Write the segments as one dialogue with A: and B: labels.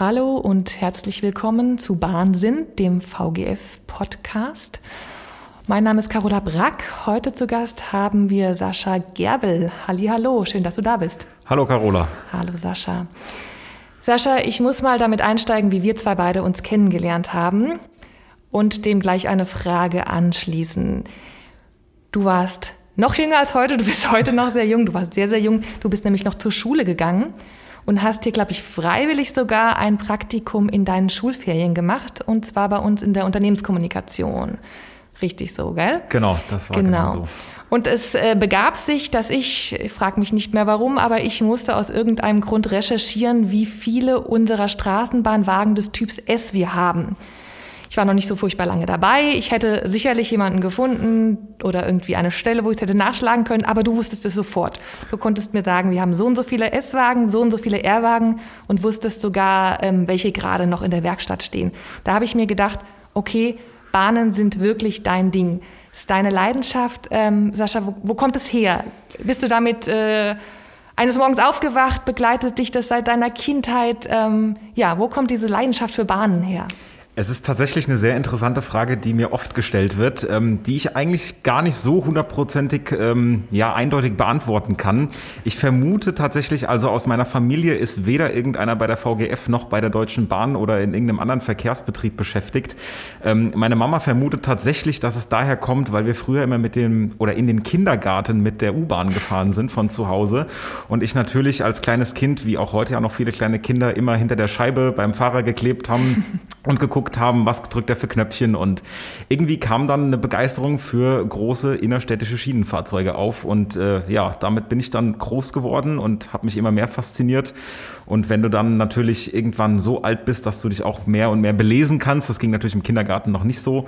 A: Hallo und herzlich willkommen zu Bahnsinn, dem VGF-Podcast. Mein Name ist Carola Brack. Heute zu Gast haben wir Sascha Gerbel. Hallo, schön, dass du da bist.
B: Hallo Carola.
A: Hallo Sascha. Sascha, ich muss mal damit einsteigen, wie wir zwei beide uns kennengelernt haben und dem gleich eine Frage anschließen. Du warst noch jünger als heute, du bist heute noch sehr jung, du warst sehr, sehr jung. Du bist nämlich noch zur Schule gegangen und hast hier, glaube ich, freiwillig sogar ein Praktikum in deinen Schulferien gemacht und zwar bei uns in der Unternehmenskommunikation. Richtig so, gell?
B: Genau, das war genau, genau so.
A: Und es äh, begab sich, dass ich, ich frage mich nicht mehr warum, aber ich musste aus irgendeinem Grund recherchieren, wie viele unserer Straßenbahnwagen des Typs S wir haben. Ich war noch nicht so furchtbar lange dabei. Ich hätte sicherlich jemanden gefunden oder irgendwie eine Stelle, wo ich es hätte nachschlagen können, aber du wusstest es sofort. Du konntest mir sagen, wir haben so und so viele S-Wagen, so und so viele R-Wagen und wusstest sogar, ähm, welche gerade noch in der Werkstatt stehen. Da habe ich mir gedacht, okay, Bahnen sind wirklich dein Ding. Ist deine Leidenschaft. Ähm, Sascha, wo, wo, kommt es her? Bist du damit äh, eines Morgens aufgewacht? Begleitet dich das seit deiner Kindheit? Ähm, ja, wo kommt diese Leidenschaft für Bahnen her?
B: Es ist tatsächlich eine sehr interessante Frage, die mir oft gestellt wird, ähm, die ich eigentlich gar nicht so hundertprozentig ähm, ja, eindeutig beantworten kann. Ich vermute tatsächlich, also aus meiner Familie ist weder irgendeiner bei der VGF noch bei der Deutschen Bahn oder in irgendeinem anderen Verkehrsbetrieb beschäftigt. Ähm, meine Mama vermutet tatsächlich, dass es daher kommt, weil wir früher immer mit dem oder in den Kindergarten mit der U-Bahn gefahren sind von zu Hause und ich natürlich als kleines Kind, wie auch heute ja noch viele kleine Kinder, immer hinter der Scheibe beim Fahrer geklebt haben und geguckt geguckt haben, was drückt er für Knöpfchen und irgendwie kam dann eine Begeisterung für große innerstädtische Schienenfahrzeuge auf und äh, ja, damit bin ich dann groß geworden und habe mich immer mehr fasziniert und wenn du dann natürlich irgendwann so alt bist, dass du dich auch mehr und mehr belesen kannst, das ging natürlich im Kindergarten noch nicht so,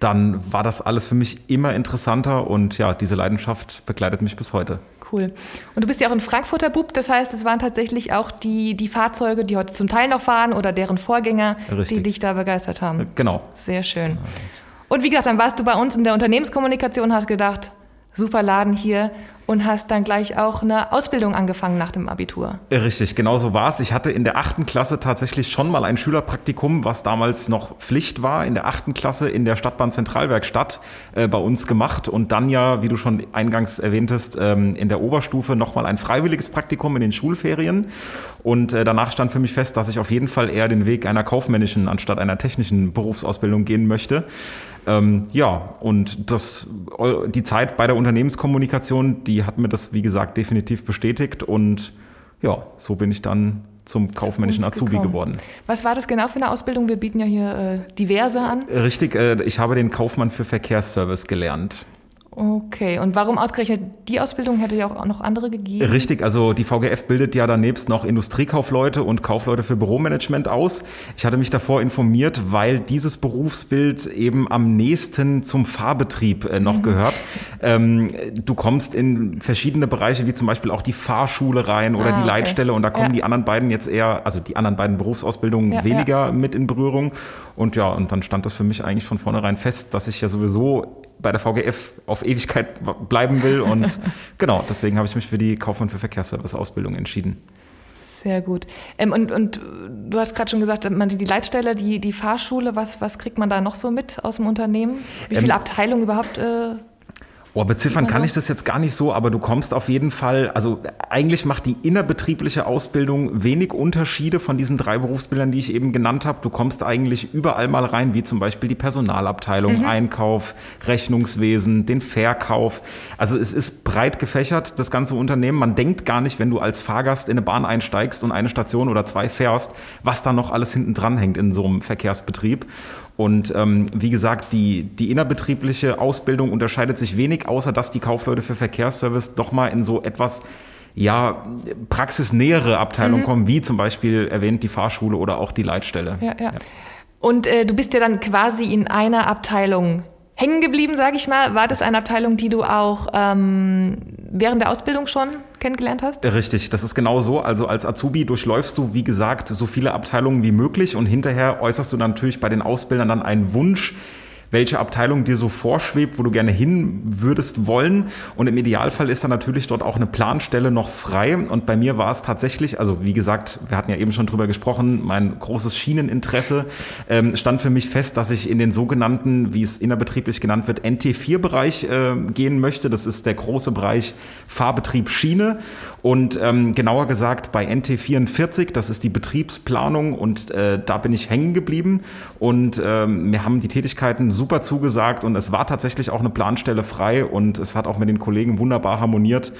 B: dann war das alles für mich immer interessanter und ja, diese Leidenschaft begleitet mich bis heute.
A: Cool. Und du bist ja auch ein Frankfurter Bub, das heißt, es waren tatsächlich auch die, die Fahrzeuge, die heute zum Teil noch fahren oder deren Vorgänger, Richtig. die dich da begeistert haben.
B: Genau.
A: Sehr schön. Und wie gesagt, dann warst du bei uns in der Unternehmenskommunikation, hast gedacht, super Laden hier und hast dann gleich auch eine Ausbildung angefangen nach dem Abitur.
B: Richtig, genau so war es. Ich hatte in der achten Klasse tatsächlich schon mal ein Schülerpraktikum, was damals noch Pflicht war, in der achten Klasse in der Stadtbahn Zentralwerkstatt äh, bei uns gemacht und dann ja, wie du schon eingangs erwähntest, ähm, in der Oberstufe nochmal ein freiwilliges Praktikum in den Schulferien. Und äh, danach stand für mich fest, dass ich auf jeden Fall eher den Weg einer kaufmännischen anstatt einer technischen Berufsausbildung gehen möchte. Ähm, ja, und das, die Zeit bei der Unternehmenskommunikation, die hat mir das, wie gesagt, definitiv bestätigt. Und ja, so bin ich dann zum kaufmännischen Azubi gekommen. geworden.
A: Was war das genau für eine Ausbildung? Wir bieten ja hier äh, diverse an.
B: Richtig, äh, ich habe den Kaufmann für Verkehrsservice gelernt.
A: Okay, und warum ausgerechnet die Ausbildung hätte ja auch noch andere gegeben?
B: Richtig, also die VGF bildet ja danebst noch Industriekaufleute und Kaufleute für Büromanagement aus. Ich hatte mich davor informiert, weil dieses Berufsbild eben am nächsten zum Fahrbetrieb äh, noch mhm. gehört. Ähm, du kommst in verschiedene Bereiche, wie zum Beispiel auch die Fahrschule rein oder ah, die Leitstelle und da kommen ja. die anderen beiden jetzt eher, also die anderen beiden Berufsausbildungen ja, weniger ja. mit in Berührung. Und ja, und dann stand das für mich eigentlich von vornherein fest, dass ich ja sowieso bei der VGF auf Ewigkeit bleiben will. Und genau, deswegen habe ich mich für die Kaufmann für Verkehrsservice-Ausbildung entschieden.
A: Sehr gut. Ähm, und, und du hast gerade schon gesagt, man sieht die Leitstelle, die, die Fahrschule, was, was kriegt man da noch so mit aus dem Unternehmen? Wie viele ähm, Abteilungen überhaupt äh,
B: Oh, beziffern kann ich das jetzt gar nicht so, aber du kommst auf jeden Fall, also eigentlich macht die innerbetriebliche Ausbildung wenig Unterschiede von diesen drei Berufsbildern, die ich eben genannt habe. Du kommst eigentlich überall mal rein, wie zum Beispiel die Personalabteilung, mhm. Einkauf, Rechnungswesen, den Verkauf. Also es ist breit gefächert, das ganze Unternehmen. Man denkt gar nicht, wenn du als Fahrgast in eine Bahn einsteigst und eine Station oder zwei fährst, was da noch alles hinten dran hängt in so einem Verkehrsbetrieb. Und ähm, wie gesagt, die, die innerbetriebliche Ausbildung unterscheidet sich wenig, außer dass die Kaufleute für Verkehrsservice doch mal in so etwas ja, praxisnähere Abteilungen mhm. kommen, wie zum Beispiel erwähnt die Fahrschule oder auch die Leitstelle.
A: Ja, ja. ja. Und äh, du bist ja dann quasi in einer Abteilung hängen geblieben, sage ich mal. War das eine Abteilung, die du auch ähm, während der Ausbildung schon kennengelernt hast?
B: Richtig, das ist genau so. Also als Azubi durchläufst du, wie gesagt, so viele Abteilungen wie möglich und hinterher äußerst du natürlich bei den Ausbildern dann einen Wunsch, welche Abteilung dir so vorschwebt, wo du gerne hin würdest wollen. Und im Idealfall ist dann natürlich dort auch eine Planstelle noch frei. Und bei mir war es tatsächlich, also wie gesagt, wir hatten ja eben schon drüber gesprochen, mein großes Schieneninteresse ähm, stand für mich fest, dass ich in den sogenannten, wie es innerbetrieblich genannt wird, NT4-Bereich äh, gehen möchte. Das ist der große Bereich Fahrbetrieb Schiene. Und ähm, genauer gesagt bei NT44, das ist die Betriebsplanung und äh, da bin ich hängen geblieben und ähm, mir haben die Tätigkeiten super zugesagt und es war tatsächlich auch eine Planstelle frei und es hat auch mit den Kollegen wunderbar harmoniert.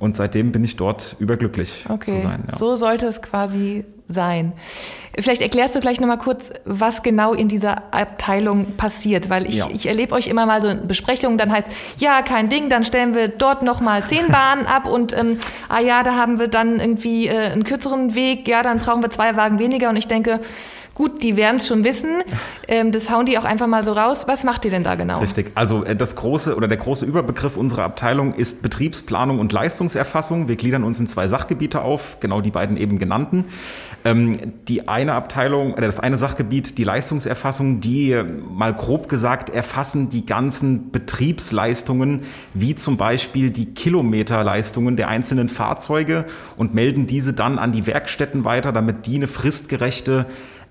B: Und seitdem bin ich dort überglücklich
A: okay.
B: zu sein.
A: Ja. So sollte es quasi sein. Vielleicht erklärst du gleich nochmal kurz, was genau in dieser Abteilung passiert, weil ich, ja. ich erlebe euch immer mal so Besprechungen, dann heißt, ja, kein Ding, dann stellen wir dort nochmal zehn Bahnen ab und ähm, ah ja, da haben wir dann irgendwie äh, einen kürzeren Weg, ja, dann brauchen wir zwei Wagen weniger und ich denke, Gut, die werden es schon wissen. Ähm, das hauen die auch einfach mal so raus. Was macht ihr denn da genau?
B: Richtig. Also äh, das große oder der große Überbegriff unserer Abteilung ist Betriebsplanung und Leistungserfassung. Wir gliedern uns in zwei Sachgebiete auf, genau die beiden eben genannten. Ähm, die eine Abteilung, oder das eine Sachgebiet, die Leistungserfassung, die äh, mal grob gesagt erfassen die ganzen Betriebsleistungen, wie zum Beispiel die Kilometerleistungen der einzelnen Fahrzeuge und melden diese dann an die Werkstätten weiter, damit die eine fristgerechte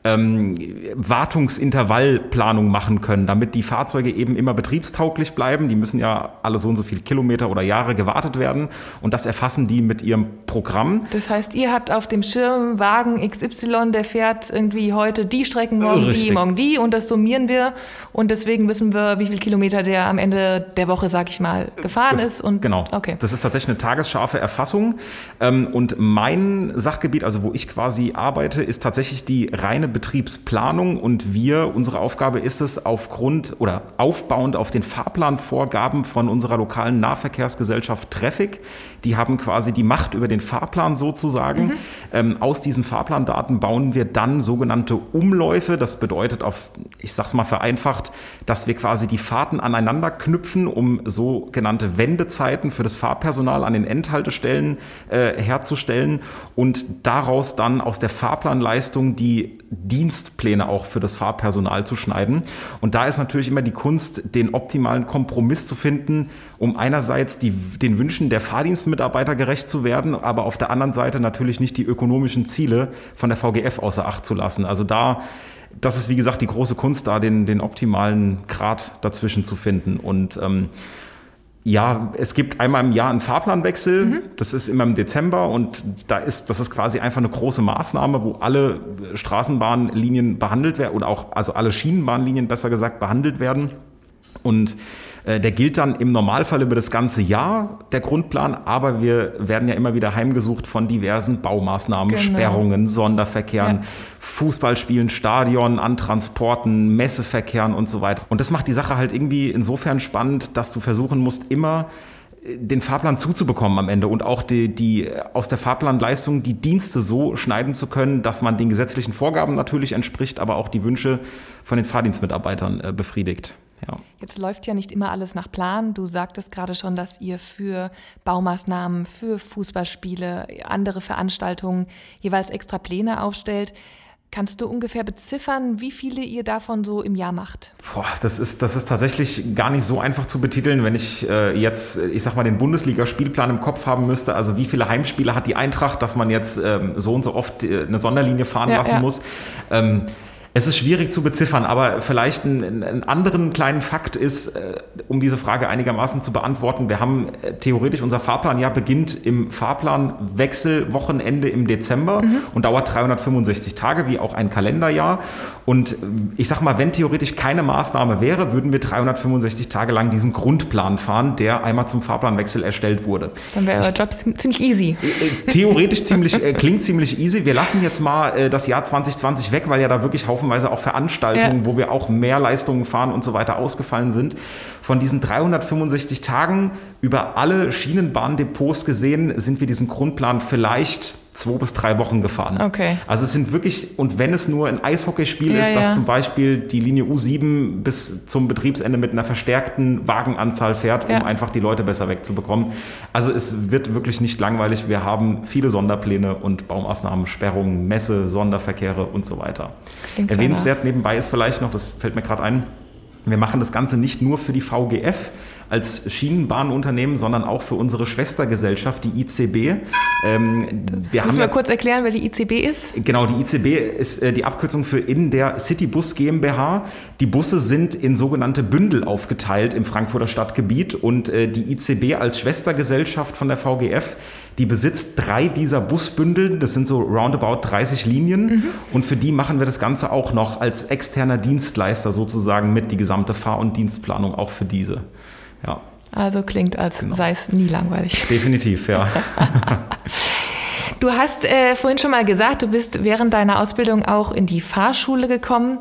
B: ähm, Wartungsintervallplanung machen können, damit die Fahrzeuge eben immer betriebstauglich bleiben. Die müssen ja alle so und so viele Kilometer oder Jahre gewartet werden und das erfassen die mit ihrem Programm.
A: Das heißt, ihr habt auf dem Schirm Wagen XY, der fährt irgendwie heute die Strecken, morgen Richtig. die, morgen die und das summieren wir und deswegen wissen wir, wie viele Kilometer der am Ende der Woche, sag ich mal, gefahren ist. Und,
B: genau. Okay. Das ist tatsächlich eine tagesscharfe Erfassung ähm, und mein Sachgebiet, also wo ich quasi arbeite, ist tatsächlich die reine Betriebsplanung und wir, unsere Aufgabe ist es, aufgrund oder aufbauend auf den Fahrplanvorgaben von unserer lokalen Nahverkehrsgesellschaft Traffic, die haben quasi die Macht über den Fahrplan sozusagen. Mhm. Ähm, aus diesen Fahrplandaten bauen wir dann sogenannte Umläufe. Das bedeutet auf, ich sag's mal vereinfacht, dass wir quasi die Fahrten aneinander knüpfen, um sogenannte Wendezeiten für das Fahrpersonal an den Endhaltestellen äh, herzustellen und daraus dann aus der Fahrplanleistung die Dienstpläne auch für das Fahrpersonal zu schneiden. Und da ist natürlich immer die Kunst, den optimalen Kompromiss zu finden, um einerseits die, den Wünschen der Fahrdienstmitarbeiter gerecht zu werden, aber auf der anderen Seite natürlich nicht die ökonomischen Ziele von der VGF außer Acht zu lassen. Also da das ist, wie gesagt, die große Kunst, da den, den optimalen Grad dazwischen zu finden. Und ähm, ja, es gibt einmal im Jahr einen Fahrplanwechsel. Mhm. Das ist immer im Dezember und da ist, das ist quasi einfach eine große Maßnahme, wo alle Straßenbahnlinien behandelt werden oder auch, also alle Schienenbahnlinien besser gesagt behandelt werden. Und der gilt dann im Normalfall über das ganze Jahr, der Grundplan, aber wir werden ja immer wieder heimgesucht von diversen Baumaßnahmen, genau. Sperrungen, Sonderverkehren, ja. Fußballspielen, Stadion, an Transporten, Messeverkehren und so weiter. Und das macht die Sache halt irgendwie insofern spannend, dass du versuchen musst, immer äh, den Fahrplan zuzubekommen am Ende und auch die, die aus der Fahrplanleistung die Dienste so schneiden zu können, dass man den gesetzlichen Vorgaben natürlich entspricht, aber auch die Wünsche von den Fahrdienstmitarbeitern äh, befriedigt.
A: Ja. Jetzt läuft ja nicht immer alles nach Plan. Du sagtest gerade schon, dass ihr für Baumaßnahmen, für Fußballspiele, andere Veranstaltungen jeweils extra Pläne aufstellt. Kannst du ungefähr beziffern, wie viele ihr davon so im Jahr macht?
B: Boah, das ist, das ist tatsächlich gar nicht so einfach zu betiteln, wenn ich äh, jetzt, ich sag mal, den Bundesliga-Spielplan im Kopf haben müsste. Also wie viele Heimspiele hat die Eintracht, dass man jetzt ähm, so und so oft äh, eine Sonderlinie fahren ja, lassen ja. muss. Ähm, es ist schwierig zu beziffern, aber vielleicht ein, einen anderen kleinen Fakt ist, äh, um diese Frage einigermaßen zu beantworten. Wir haben äh, theoretisch unser Fahrplanjahr beginnt im Fahrplanwechselwochenende im Dezember mhm. und dauert 365 Tage, wie auch ein Kalenderjahr. Und äh, ich sag mal, wenn theoretisch keine Maßnahme wäre, würden wir 365 Tage lang diesen Grundplan fahren, der einmal zum Fahrplanwechsel erstellt wurde.
A: Dann wäre euer Job ziemlich easy.
B: Theoretisch ziemlich, klingt ziemlich easy. Wir lassen jetzt mal das Jahr 2020 weg, weil ja da wirklich Haufen haufenweise auch Veranstaltungen, ja. wo wir auch mehr Leistungen fahren und so weiter ausgefallen sind. Von diesen 365 Tagen über alle Schienenbahndepots gesehen, sind wir diesen Grundplan vielleicht zwei bis drei Wochen gefahren.
A: Okay.
B: Also es sind wirklich, und wenn es nur ein Eishockeyspiel ja, ist, dass ja. zum Beispiel die Linie U7 bis zum Betriebsende mit einer verstärkten Wagenanzahl fährt, um ja. einfach die Leute besser wegzubekommen. Also es wird wirklich nicht langweilig. Wir haben viele Sonderpläne und Baumaßnahmen, Sperrungen, Messe, Sonderverkehre und so weiter. Klingt Erwähnenswert nebenbei ist vielleicht noch, das fällt mir gerade ein, Wir machen das Ganze nicht nur für die VGF, als Schienenbahnunternehmen, sondern auch für unsere Schwestergesellschaft, die ICB.
A: Ähm, wir müssen wir ja, kurz erklären, wer die ICB ist?
B: Genau, die ICB ist äh, die Abkürzung für in der Citybus GmbH. Die Busse sind in sogenannte Bündel aufgeteilt im Frankfurter Stadtgebiet und äh, die ICB als Schwestergesellschaft von der VGF die besitzt drei dieser Busbündel, das sind so roundabout 30 Linien mhm. und für die machen wir das Ganze auch noch als externer Dienstleister sozusagen mit, die gesamte Fahr- und Dienstplanung auch für diese.
A: Ja. Also klingt, als genau. sei es nie langweilig.
B: Definitiv, ja.
A: du hast äh, vorhin schon mal gesagt, du bist während deiner Ausbildung auch in die Fahrschule gekommen.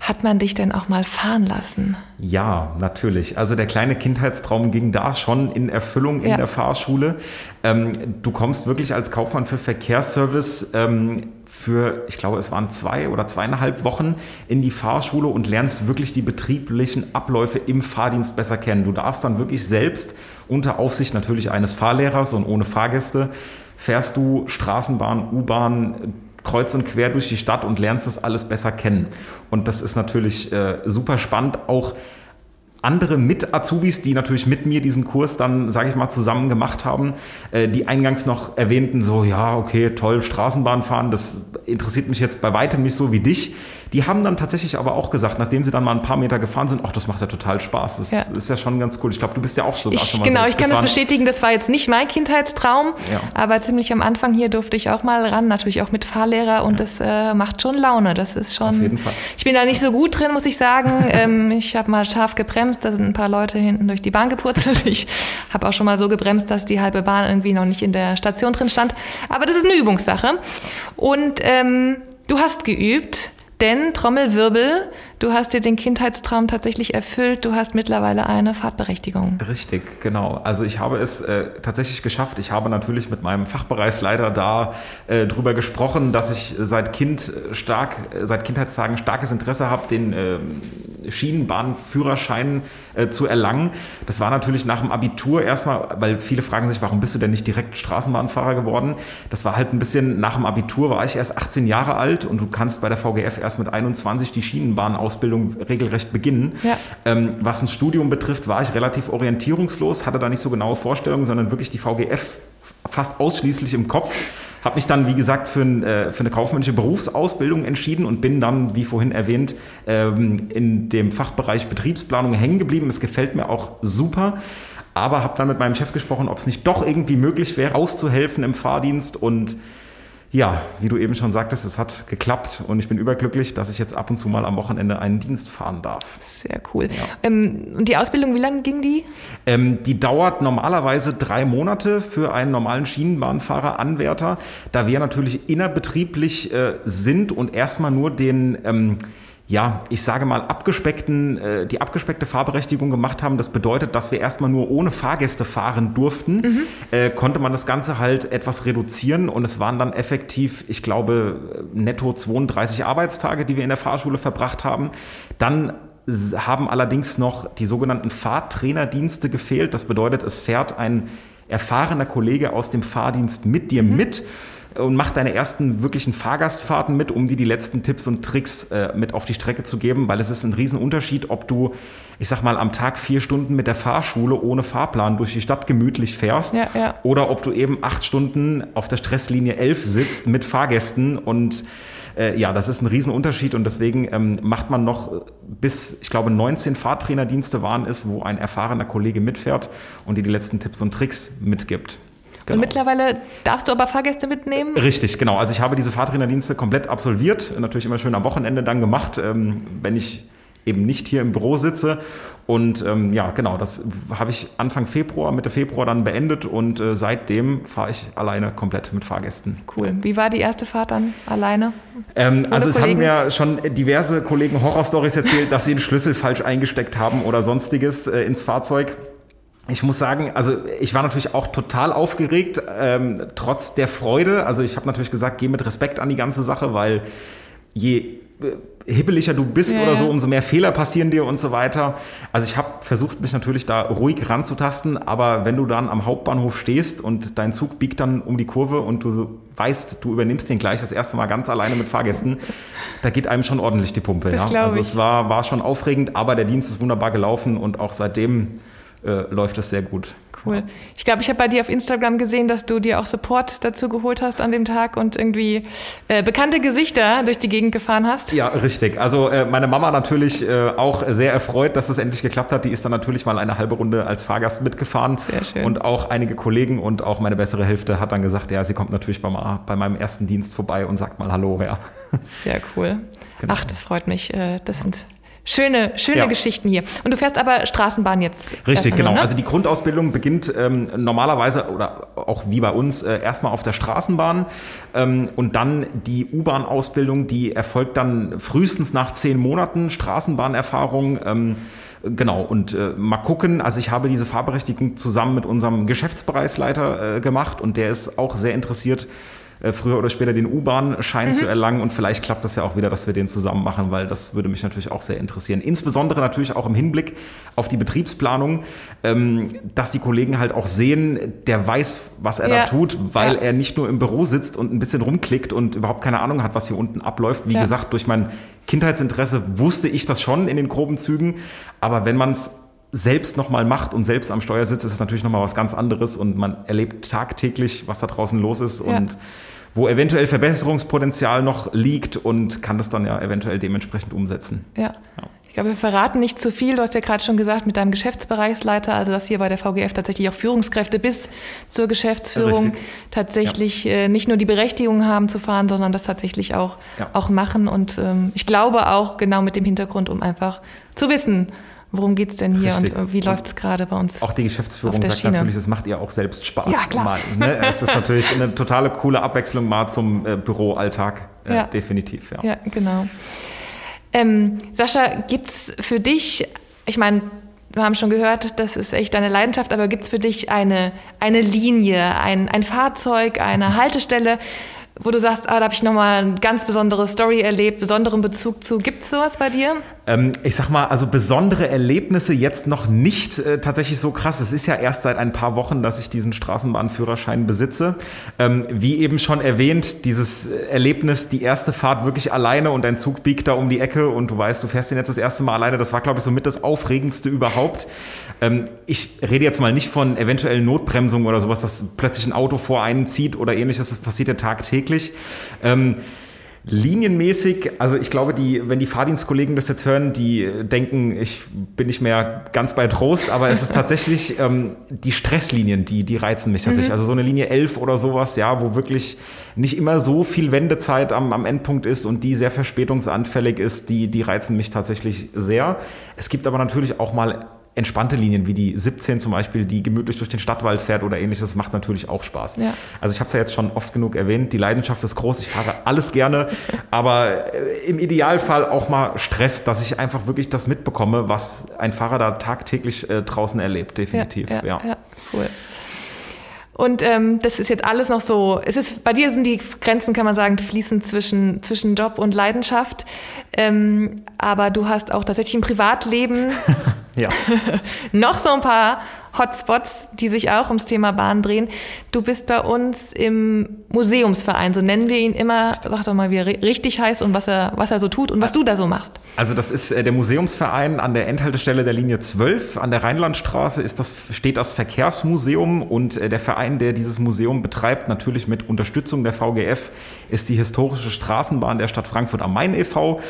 A: Hat man dich denn auch mal fahren lassen?
B: Ja, natürlich. Also der kleine Kindheitstraum ging da schon in Erfüllung in ja. der Fahrschule. Ähm, du kommst wirklich als Kaufmann für Verkehrsservice ähm, für, ich glaube, es waren zwei oder zweieinhalb Wochen in die Fahrschule und lernst wirklich die betrieblichen Abläufe im Fahrdienst besser kennen. Du darfst dann wirklich selbst unter Aufsicht natürlich eines Fahrlehrers und ohne Fahrgäste fährst du Straßenbahn, U-Bahn, kreuz und quer durch die Stadt und lernst das alles besser kennen. Und das ist natürlich äh, super spannend, auch andere Mit-Azubis, die natürlich mit mir diesen Kurs dann, sage ich mal, zusammen gemacht haben, äh, die eingangs noch erwähnten, so, ja, okay, toll, Straßenbahn fahren, das interessiert mich jetzt bei weitem nicht so wie dich. Die haben dann tatsächlich aber auch gesagt, nachdem sie dann mal ein paar Meter gefahren sind, ach, das macht ja total Spaß. Das ja. ist ja schon ganz cool. Ich glaube, du bist ja auch sogar
A: ich,
B: schon
A: mal Genau, ich kann gefahren. das bestätigen. Das war jetzt nicht mein Kindheitstraum, ja. aber ziemlich am Anfang hier durfte ich auch mal ran, natürlich auch mit Fahrlehrer und ja. das äh, macht schon Laune. Das ist schon. Auf jeden Fall. Ich bin da nicht so gut drin, muss ich sagen. ähm, ich habe mal scharf gebremst, da sind ein paar Leute hinten durch die Bahn gepurzelt. Ich habe auch schon mal so gebremst, dass die halbe Bahn irgendwie noch nicht in der Station drin stand. Aber das ist eine Übungssache. Und ähm, du hast geübt. Denn Trommelwirbel, du hast dir den Kindheitstraum tatsächlich erfüllt. Du hast mittlerweile eine Fahrtberechtigung.
B: Richtig, genau. Also ich habe es äh, tatsächlich geschafft. Ich habe natürlich mit meinem Fachbereichsleiter da äh, drüber gesprochen, dass ich seit Kind stark, seit Kindheitstagen starkes Interesse habe, den äh, Schienenbahnführerschein äh, zu erlangen. Das war natürlich nach dem Abitur erstmal, weil viele fragen sich, warum bist du denn nicht direkt Straßenbahnfahrer geworden? Das war halt ein bisschen nach dem Abitur, war ich erst 18 Jahre alt und du kannst bei der VGF erst mit 21 die Schienenbahnausbildung regelrecht beginnen. Ja. Ähm, was ein Studium betrifft, war ich relativ orientierungslos, hatte da nicht so genaue Vorstellungen, sondern wirklich die VGF fast ausschließlich im Kopf habe mich dann, wie gesagt, für, ein, äh, für, eine kaufmännische Berufsausbildung entschieden und bin dann, wie vorhin erwähnt, ähm, in dem Fachbereich Betriebsplanung hängen geblieben. Es gefällt mir auch super. Aber habe dann mit meinem Chef gesprochen, ob es nicht doch irgendwie möglich wäre, auszuhelfen im Fahrdienst und ja, wie du eben schon sagtest, es hat geklappt und ich bin überglücklich, dass ich jetzt ab und zu mal am Wochenende einen Dienst fahren darf.
A: Sehr cool. Ja. Ähm, und die Ausbildung, wie lange ging die?
B: Ähm, die dauert normalerweise drei Monate für einen normalen Schienenbahnfahrer, Anwärter. Da wir natürlich innerbetrieblich äh, sind und erstmal nur den ähm, ja, ich sage mal, abgespeckten, äh, die abgespeckte Fahrberechtigung gemacht haben. Das bedeutet, dass wir erstmal nur ohne Fahrgäste fahren durften, mhm. äh, konnte man das Ganze halt etwas reduzieren und es waren dann effektiv, ich glaube, netto 32 Arbeitstage, die wir in der Fahrschule verbracht haben. Dann haben allerdings noch die sogenannten Fahrtrainerdienste gefehlt. Das bedeutet, es fährt ein erfahrener Kollege aus dem Fahrdienst mit dir mhm. mit und mach deine ersten wirklichen Fahrgastfahrten mit, um dir die letzten Tipps und Tricks äh, mit auf die Strecke zu geben, weil es ist ein Riesenunterschied, ob du, ich sag mal, am Tag vier Stunden mit der Fahrschule ohne Fahrplan durch die Stadt gemütlich fährst ja, ja. oder ob du eben acht Stunden auf der Stresslinie 11 sitzt mit Fahrgästen und äh, ja, das ist ein Riesenunterschied und deswegen ähm, macht man noch bis, ich glaube, 19 Fahrtrainerdienste waren es, wo ein erfahrener Kollege mitfährt und dir die letzten Tipps und Tricks mitgibt.
A: Genau. Und mittlerweile darfst du aber Fahrgäste mitnehmen?
B: Richtig, genau. Also ich habe diese Fahrtrainerdienste komplett absolviert, natürlich immer schön am Wochenende dann gemacht, ähm, wenn ich eben nicht hier im Büro sitze. Und ähm, ja, genau, das habe ich Anfang Februar, Mitte Februar dann beendet und äh, seitdem fahre ich alleine komplett mit Fahrgästen.
A: Cool. Wie war die erste Fahrt dann alleine?
B: Ähm, also es haben mir schon diverse Kollegen Horrorstories erzählt, dass sie den Schlüssel falsch eingesteckt haben oder sonstiges äh, ins Fahrzeug. Ich muss sagen, also ich war natürlich auch total aufgeregt, ähm, trotz der Freude. Also ich habe natürlich gesagt, geh mit Respekt an die ganze Sache, weil je hibbeliger du bist
A: Ja,
B: oder so, umso mehr Fehler passieren dir und so weiter. Also ich habe versucht, mich natürlich da ruhig ranzutasten, aber wenn du dann am Hauptbahnhof stehst und dein Zug biegt dann um die Kurve und du so weißt, du übernimmst den gleich das erste Mal ganz alleine mit Fahrgästen, da geht einem schon ordentlich die Pumpe.
A: Das
B: ja. Also
A: ich.
B: es war, war schon aufregend, aber der Dienst ist wunderbar gelaufen und auch seitdem äh, läuft es sehr gut.
A: Cool. Ich glaube, ich habe bei dir auf Instagram gesehen, dass du dir auch Support dazu geholt hast an dem Tag und irgendwie äh, bekannte Gesichter durch die Gegend gefahren hast.
B: Ja, richtig. Also äh, meine Mama natürlich äh, auch sehr erfreut, dass es endlich geklappt hat. Die ist dann natürlich mal eine halbe Runde als Fahrgast mitgefahren.
A: Sehr schön.
B: Und auch einige Kollegen und auch meine bessere Hälfte hat dann gesagt, ja, sie kommt natürlich beim, bei meinem ersten Dienst vorbei und sagt mal Hallo. Ja.
A: Sehr cool.
B: Genau.
A: Ach, das freut mich. Äh, Das sind schöne, schöne
B: Ja.
A: Geschichten hier. Und du fährst aber Straßenbahn jetzt.
B: Richtig, genau.
A: nur, ne?
B: Also die Grundausbildung beginnt ähm, normalerweise oder auch wie bei uns äh, erstmal auf der Straßenbahn ähm, und dann die U-Bahn-Ausbildung, die erfolgt dann frühestens nach zehn Monaten Straßenbahnerfahrung. Ähm, Genau, und äh, mal gucken, also ich habe diese Fahrberechtigung zusammen mit unserem Geschäftsbereichsleiter äh, gemacht und der ist auch sehr interessiert, äh, früher oder später den U-Bahn-Schein zu erlangen und vielleicht klappt das ja auch wieder, dass wir den zusammen machen, weil das würde mich natürlich auch sehr interessieren. Insbesondere natürlich auch im Hinblick auf die Betriebsplanung, ähm, dass die Kollegen halt auch sehen, der weiß, was er
A: Ja.
B: da tut, weil
A: Ja.
B: er nicht nur im Büro sitzt und ein bisschen rumklickt und überhaupt keine Ahnung hat, was hier unten abläuft. Wie
A: Ja.
B: gesagt, durch mein Kindheitsinteresse wusste ich das schon in den groben Zügen, aber wenn man es selbst nochmal macht und selbst am Steuer sitzt, ist es natürlich nochmal was ganz anderes und man erlebt tagtäglich, was da draußen los ist
A: Ja.
B: und wo eventuell Verbesserungspotenzial noch liegt und kann das dann ja eventuell dementsprechend umsetzen.
A: Ja. Ich glaube, wir verraten nicht zu viel. Du hast ja gerade schon gesagt, mit deinem Geschäftsbereichsleiter, also dass hier bei der VGF tatsächlich auch Führungskräfte bis zur Geschäftsführung
B: Richtig.
A: tatsächlich äh, nicht nur die Berechtigung haben zu fahren, sondern das tatsächlich auch,
B: Ja.
A: auch machen. Und ähm, ich glaube auch genau mit dem Hintergrund, um einfach zu wissen, worum geht's denn hier
B: Richtig.
A: und äh, wie läuft es gerade bei uns.
B: Auch die Geschäftsführung sagt
A: Schiene.
B: natürlich, es macht ihr auch selbst Spaß.
A: Ja, klar.
B: Mal, ne? Es ist natürlich eine totale coole Abwechslung mal zum äh, Büroalltag. Äh,
A: Ja.
B: Definitiv, ja.
A: Ja, genau. Ähm, Sascha, gibt's für dich, ich meine, wir haben schon gehört, das ist echt deine Leidenschaft, aber gibt's für dich eine, eine Linie, ein, ein Fahrzeug, eine Haltestelle, wo du sagst, ah, da habe ich nochmal eine ganz besondere Story erlebt, besonderen Bezug zu. Gibt's sowas bei dir?
B: Ähm, ich sag mal, also besondere Erlebnisse jetzt noch nicht äh, tatsächlich so krass. Es ist ja erst seit ein paar Wochen, dass ich diesen Straßenbahnführerschein besitze. Ähm, wie eben schon erwähnt, dieses äh, Erlebnis, die erste Fahrt wirklich alleine und dein Zug biegt da um die Ecke und du weißt, du fährst den jetzt das erste Mal alleine. Das war, glaube ich, somit das Aufregendste überhaupt. Ähm, ich rede jetzt mal nicht von eventuellen Notbremsungen oder sowas, dass plötzlich ein Auto vor einen zieht oder ähnliches. Das passiert ja tagtäglich. Ähm, Linienmäßig, also ich glaube, die, wenn die Fahrdienstkollegen das jetzt hören, die denken, ich bin nicht mehr ganz bei Trost, aber es ist tatsächlich ähm, die Stresslinien, die, die reizen mich tatsächlich. Also so eine Linie 11 oder sowas, ja, wo wirklich nicht immer so viel Wendezeit am, am Endpunkt ist und die sehr verspätungsanfällig ist, die, die reizen mich tatsächlich sehr. Es gibt aber natürlich auch mal entspannte Linien wie die 17 zum Beispiel, die gemütlich durch den Stadtwald fährt oder ähnliches, macht natürlich auch Spaß.
A: Ja.
B: Also ich habe es ja jetzt schon oft genug erwähnt, die Leidenschaft ist groß, ich fahre alles gerne, aber äh, im Idealfall auch mal Stress, dass ich einfach wirklich das mitbekomme, was ein Fahrer da tagtäglich äh, draußen erlebt, definitiv.
A: Ja, ja, ja, cool. Und ähm, das ist jetzt alles noch so, es ist, bei dir sind die Grenzen, kann man sagen, fließend zwischen, zwischen Job und Leidenschaft. Ähm, aber du hast auch tatsächlich im Privatleben
B: Ja.
A: noch so ein paar Hotspots, die sich auch ums Thema Bahn drehen. Du bist bei uns im Museumsverein, so nennen wir ihn immer. Sag doch mal, wie er ri- richtig heißt und was er, was er so tut und was du da so machst.
B: Also das ist äh, der Museumsverein an der Endhaltestelle der Linie 12 an der Rheinlandstraße ist das, steht das Verkehrsmuseum und äh, der Verein, der dieses Museum betreibt, natürlich mit Unterstützung der VGF, ist die historische Straßenbahn der Stadt Frankfurt am Main e.V.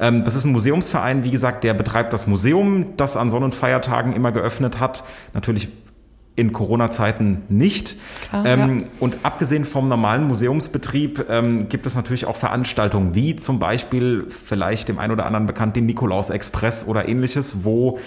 B: Ähm, das ist ein Museumsverein, wie gesagt, der betreibt das Museum, das an Sonn- und Feiertagen immer geöffnet hat. Natürlich in Corona-Zeiten nicht.
A: Klar,
B: ähm,
A: ja.
B: Und abgesehen vom normalen Museumsbetrieb ähm, gibt es natürlich auch Veranstaltungen, wie zum Beispiel vielleicht dem einen oder anderen bekannt den Nikolaus-Express oder ähnliches, wo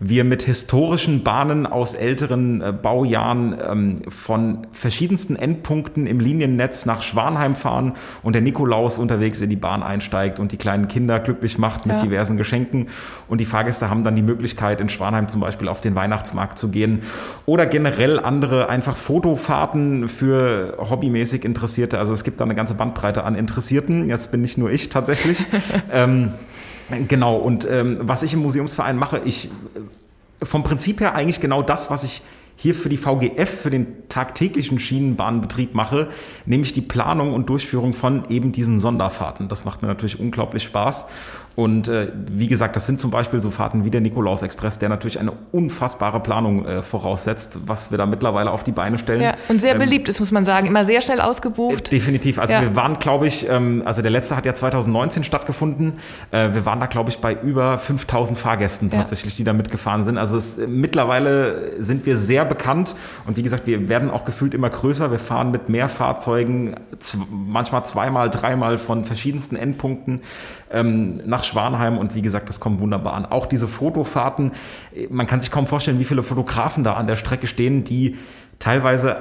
B: wir mit historischen Bahnen aus älteren äh, Baujahren ähm, von verschiedensten Endpunkten im Liniennetz nach Schwanheim fahren und der Nikolaus unterwegs in die Bahn einsteigt und die kleinen Kinder glücklich macht mit ja. diversen Geschenken. Und die Fahrgäste haben dann die Möglichkeit, in Schwanheim zum Beispiel auf den Weihnachtsmarkt zu gehen oder generell andere einfach Fotofahrten für hobbymäßig Interessierte. Also es gibt da eine ganze Bandbreite an Interessierten. Jetzt bin nicht nur ich tatsächlich. ähm, Genau, und ähm, was ich im Museumsverein mache, ich äh, vom Prinzip her eigentlich genau das, was ich hier für die VGF, für den tagtäglichen Schienenbahnbetrieb mache, nämlich die Planung und Durchführung von eben diesen Sonderfahrten. Das macht mir natürlich unglaublich Spaß. Und äh, wie gesagt, das sind zum Beispiel so Fahrten wie der Nikolaus-Express, der natürlich eine unfassbare Planung äh, voraussetzt, was wir da mittlerweile auf die Beine stellen. Ja,
A: und sehr ähm, beliebt ist, muss man sagen. Immer sehr schnell ausgebucht.
B: Äh, definitiv. Also ja. wir waren, glaube ich, ähm, also der letzte hat ja 2019 stattgefunden. Äh, wir waren da, glaube ich, bei über 5000 Fahrgästen tatsächlich, ja. die da mitgefahren sind. Also es, mittlerweile sind wir sehr bekannt und wie gesagt, wir werden auch gefühlt immer größer. Wir fahren mit mehr Fahrzeugen, manchmal zweimal, dreimal von verschiedensten Endpunkten ähm, nach Schwanheim und wie gesagt, das kommt wunderbar an. Auch diese Fotofahrten, man kann sich kaum vorstellen, wie viele Fotografen da an der Strecke stehen, die teilweise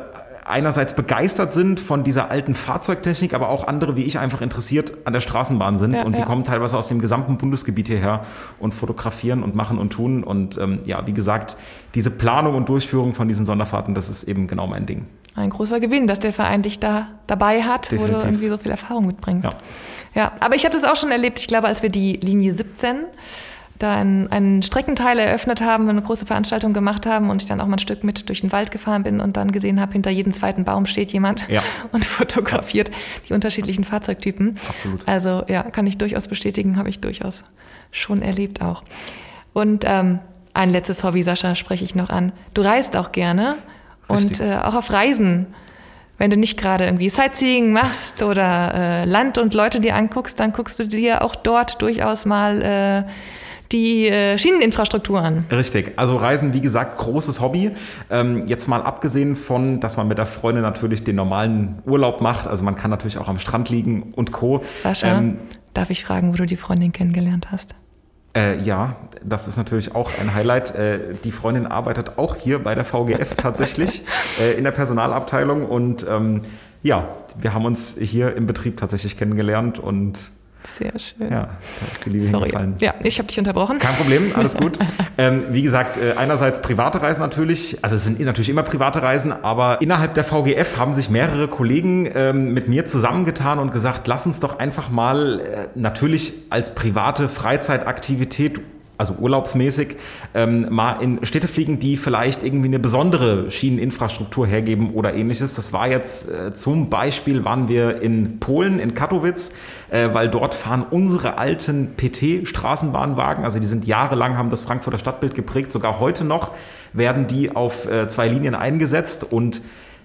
B: einerseits begeistert sind von dieser alten Fahrzeugtechnik, aber auch andere wie ich einfach interessiert an der Straßenbahn sind ja, und die ja. kommen teilweise aus dem gesamten Bundesgebiet hierher und fotografieren und machen und tun und ähm, ja, wie gesagt, diese Planung und Durchführung von diesen Sonderfahrten, das ist eben genau mein Ding.
A: Ein großer Gewinn, dass der Verein dich da dabei hat, Definitiv. wo du irgendwie so viel Erfahrung mitbringst. Ja. Ja, aber ich habe das auch schon erlebt. Ich glaube, als wir die Linie 17 da einen, einen Streckenteil eröffnet haben, eine große Veranstaltung gemacht haben und ich dann auch mal ein Stück mit durch den Wald gefahren bin und dann gesehen habe, hinter jedem zweiten Baum steht jemand ja. und fotografiert ja. die unterschiedlichen Fahrzeugtypen. Absolut. Also ja, kann ich durchaus bestätigen, habe ich durchaus schon erlebt auch. Und ähm, ein letztes Hobby, Sascha, spreche ich noch an. Du reist auch gerne Richtig. und äh, auch auf Reisen wenn du nicht gerade irgendwie Sightseeing machst oder äh, Land und Leute dir anguckst, dann guckst du dir auch dort durchaus mal äh, die äh, Schieneninfrastruktur an.
B: Richtig. Also Reisen, wie gesagt, großes Hobby. Ähm, jetzt mal abgesehen von, dass man mit der Freundin natürlich den normalen Urlaub macht. Also man kann natürlich auch am Strand liegen und Co.
A: Sascha, ähm, darf ich fragen, wo du die Freundin kennengelernt hast?
B: Äh, ja, das ist natürlich auch ein Highlight. Äh, die Freundin arbeitet auch hier bei der VGF tatsächlich äh, in der Personalabteilung und ähm, ja, wir haben uns hier im Betrieb tatsächlich kennengelernt und
A: sehr schön.
B: Ja, da ist die Liebe Sorry. hingefallen.
A: Ja, ich habe dich unterbrochen.
B: Kein Problem, alles gut. ähm, wie gesagt, äh, einerseits private Reisen natürlich, also es sind natürlich immer private Reisen, aber innerhalb der VGF haben sich mehrere Kollegen ähm, mit mir zusammengetan und gesagt, lass uns doch einfach mal äh, natürlich als private Freizeitaktivität also urlaubsmäßig, ähm, mal in Städte fliegen, die vielleicht irgendwie eine besondere Schieneninfrastruktur hergeben oder ähnliches. Das war jetzt äh, zum Beispiel waren wir in Polen, in Katowice, äh, weil dort fahren unsere alten PT-Straßenbahnwagen, also die sind jahrelang, haben das Frankfurter Stadtbild geprägt, sogar heute noch werden die auf äh, zwei Linien eingesetzt und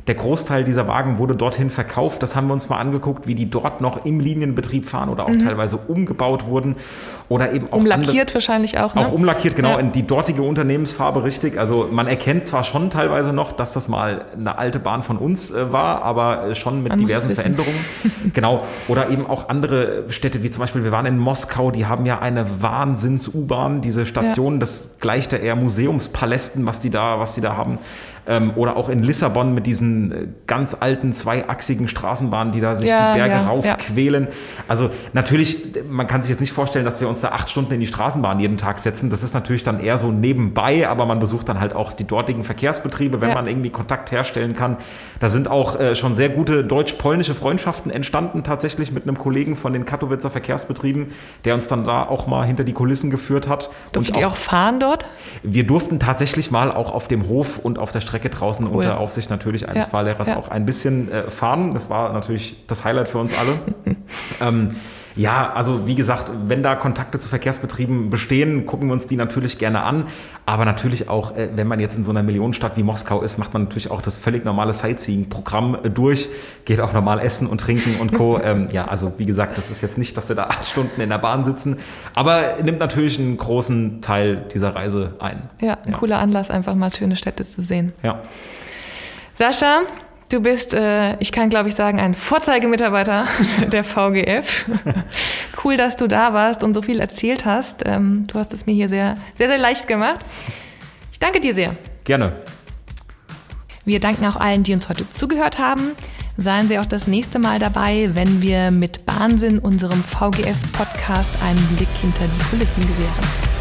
B: der Großteil dieser Wagen wurde dorthin verkauft. Das haben wir uns mal angeguckt, wie die dort noch im Linienbetrieb fahren oder auch mhm. teilweise umgebaut wurden. Oder eben auch.
A: Umlackiert wahrscheinlich auch.
B: Ne? Auch umlackiert, genau, ja. in die dortige Unternehmensfarbe richtig. Also man erkennt zwar schon teilweise noch, dass das mal eine alte Bahn von uns äh, war, aber äh, schon mit man diversen Veränderungen. genau. Oder eben auch andere Städte, wie zum Beispiel, wir waren in Moskau, die haben ja eine Wahnsinns-U-Bahn, diese Station, ja. das gleicht ja eher Museumspalästen, was die da, was die da haben. Ähm, oder auch in Lissabon mit diesen äh, ganz alten zweiachsigen Straßenbahnen, die da sich ja, die Berge ja, raufquälen. Ja. Also natürlich, man kann sich jetzt nicht vorstellen, dass wir uns da acht Stunden in die Straßenbahn jeden Tag setzen. Das ist natürlich dann eher so nebenbei, aber man besucht dann halt auch die dortigen Verkehrsbetriebe, wenn man irgendwie Kontakt herstellen kann. Da sind auch äh, schon sehr gute deutsch-polnische Freundschaften entstanden, tatsächlich mit einem Kollegen von den Katowicer Verkehrsbetrieben, der uns dann da auch mal hinter die Kulissen geführt hat.
A: Durftet ihr auch fahren dort?
B: Wir durften tatsächlich mal auch auf dem Hof und auf der Strecke Strecke draußen cool. unter Aufsicht natürlich eines ja. Fahrlehrers ja. auch ein bisschen äh, fahren. Das war natürlich das Highlight für uns alle. ähm, ja, also wie gesagt, wenn da Kontakte zu Verkehrsbetrieben bestehen, gucken wir uns die natürlich gerne an. Aber natürlich auch, äh, wenn man jetzt in so einer Millionenstadt wie Moskau ist, macht man natürlich auch das völlig normale Sightseeing-Programm äh, durch, geht auch normal essen und trinken und Co. ähm, ja, also wie gesagt, das ist jetzt nicht, dass wir da acht Stunden in der Bahn sitzen, aber nimmt natürlich einen großen Teil dieser Reise ein.
A: Ja, ein ja. cooler Anlass, einfach mal schöne Städte zu sehen.
B: Ja.
A: Sascha, Du bist, äh, ich kann glaube ich sagen, ein Vorzeigemitarbeiter der VGF. cool, dass du da warst und so viel erzählt hast. Ähm, du hast es mir hier sehr, sehr, sehr leicht gemacht. Ich danke dir sehr.
B: Gerne.
A: Wir danken auch allen, die uns heute zugehört haben. Seien Sie auch das nächste Mal dabei, wenn wir mit Wahnsinn unserem VGF-Podcast einen Blick hinter die Kulissen gewähren.